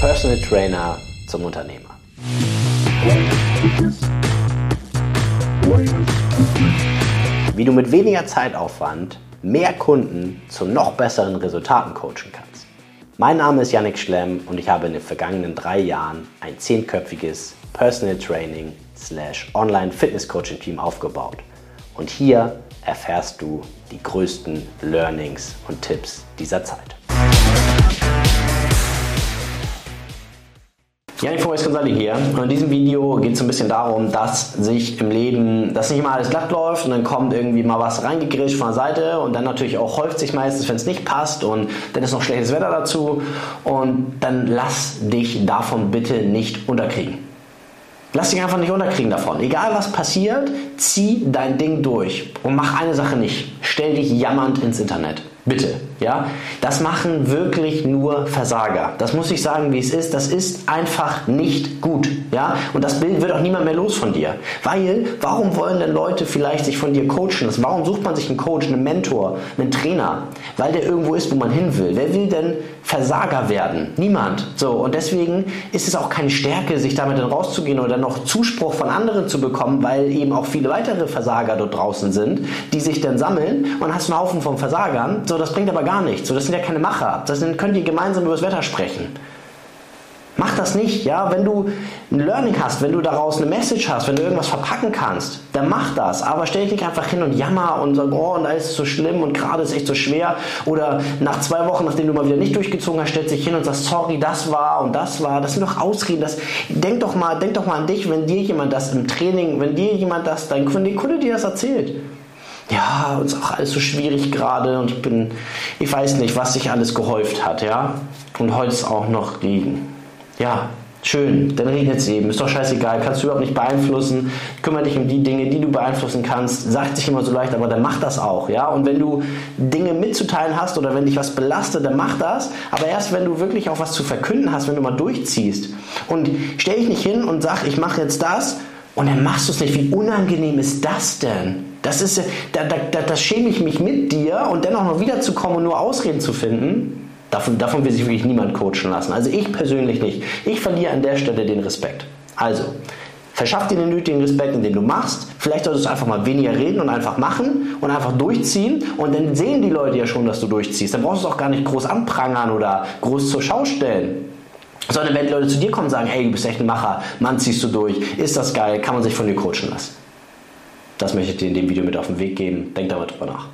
Personal Trainer zum Unternehmer. Wie du mit weniger Zeitaufwand mehr Kunden zu noch besseren Resultaten coachen kannst. Mein Name ist Yannick Schlemm und ich habe in den vergangenen drei Jahren ein zehnköpfiges Personal Training slash Online Fitness Coaching Team aufgebaut. Und hier erfährst du die größten Learnings und Tipps dieser Zeit. Janik Forrest Gonzali hier und in diesem Video geht es ein bisschen darum, dass sich im Leben, dass nicht immer alles glatt läuft und dann kommt irgendwie mal was reingegrischt von der Seite und dann natürlich auch häuft sich meistens, wenn es nicht passt und dann ist noch schlechtes Wetter dazu und dann lass dich davon bitte nicht unterkriegen. Lass dich einfach nicht unterkriegen davon. Egal was passiert, zieh dein Ding durch und mach eine Sache nicht. Stell dich jammernd ins Internet. Bitte, ja? Das machen wirklich nur Versager. Das muss ich sagen, wie es ist. Das ist einfach nicht gut, ja? Und das Bild wird auch niemand mehr los von dir. Weil, warum wollen denn Leute vielleicht sich von dir coachen lassen? Warum sucht man sich einen Coach, einen Mentor, einen Trainer? Weil der irgendwo ist, wo man hin will. Wer will denn Versager werden? Niemand. So, und deswegen ist es auch keine Stärke, sich damit dann rauszugehen oder noch Zuspruch von anderen zu bekommen, weil eben auch viele weitere Versager dort draußen sind, die sich dann sammeln und hast einen Haufen von Versagern so, das bringt aber gar nichts. So, das sind ja keine Macher. Das sind, könnt ihr gemeinsam über das Wetter sprechen. Mach das nicht, ja. Wenn du ein Learning hast, wenn du daraus eine Message hast, wenn du irgendwas verpacken kannst, dann mach das. Aber stell dich nicht einfach hin und jammer und sag, oh, und alles ist so schlimm und gerade ist echt so schwer. Oder nach zwei Wochen, nachdem du mal wieder nicht durchgezogen hast, stellst dich hin und sagst, sorry, das war und das war. Das sind doch Ausreden. Das, denk doch mal, denk doch mal an dich, wenn dir jemand das im Training, wenn dir jemand das, dein, die Kunde dir das erzählt ja, uns auch alles so schwierig gerade und ich bin, ich weiß nicht, was sich alles gehäuft hat, ja. Und heute ist auch noch Regen. Ja, schön, dann regnet es eben, ist doch scheißegal, kannst du überhaupt nicht beeinflussen, kümmere dich um die Dinge, die du beeinflussen kannst, sagt sich immer so leicht, aber dann mach das auch, ja. Und wenn du Dinge mitzuteilen hast oder wenn dich was belastet, dann mach das, aber erst wenn du wirklich auch was zu verkünden hast, wenn du mal durchziehst. Und stell dich nicht hin und sag, ich mache jetzt das und dann machst du es nicht. Wie unangenehm ist das denn? Das ist, da, da, da, schäme ich mich mit dir und dennoch noch wiederzukommen und nur Ausreden zu finden. Davon, davon will sich wirklich niemand coachen lassen. Also ich persönlich nicht. Ich verliere an der Stelle den Respekt. Also, verschaff dir den nötigen Respekt, indem du machst. Vielleicht solltest du einfach mal weniger reden und einfach machen und einfach durchziehen. Und dann sehen die Leute ja schon, dass du durchziehst. Dann brauchst du es auch gar nicht groß anprangern oder groß zur Schau stellen. Sondern wenn Leute zu dir kommen und sagen, hey, du bist echt ein Macher, Mann, ziehst du durch, ist das geil, kann man sich von dir coachen lassen. Das möchte ich dir in dem Video mit auf den Weg geben. Denk darüber nach.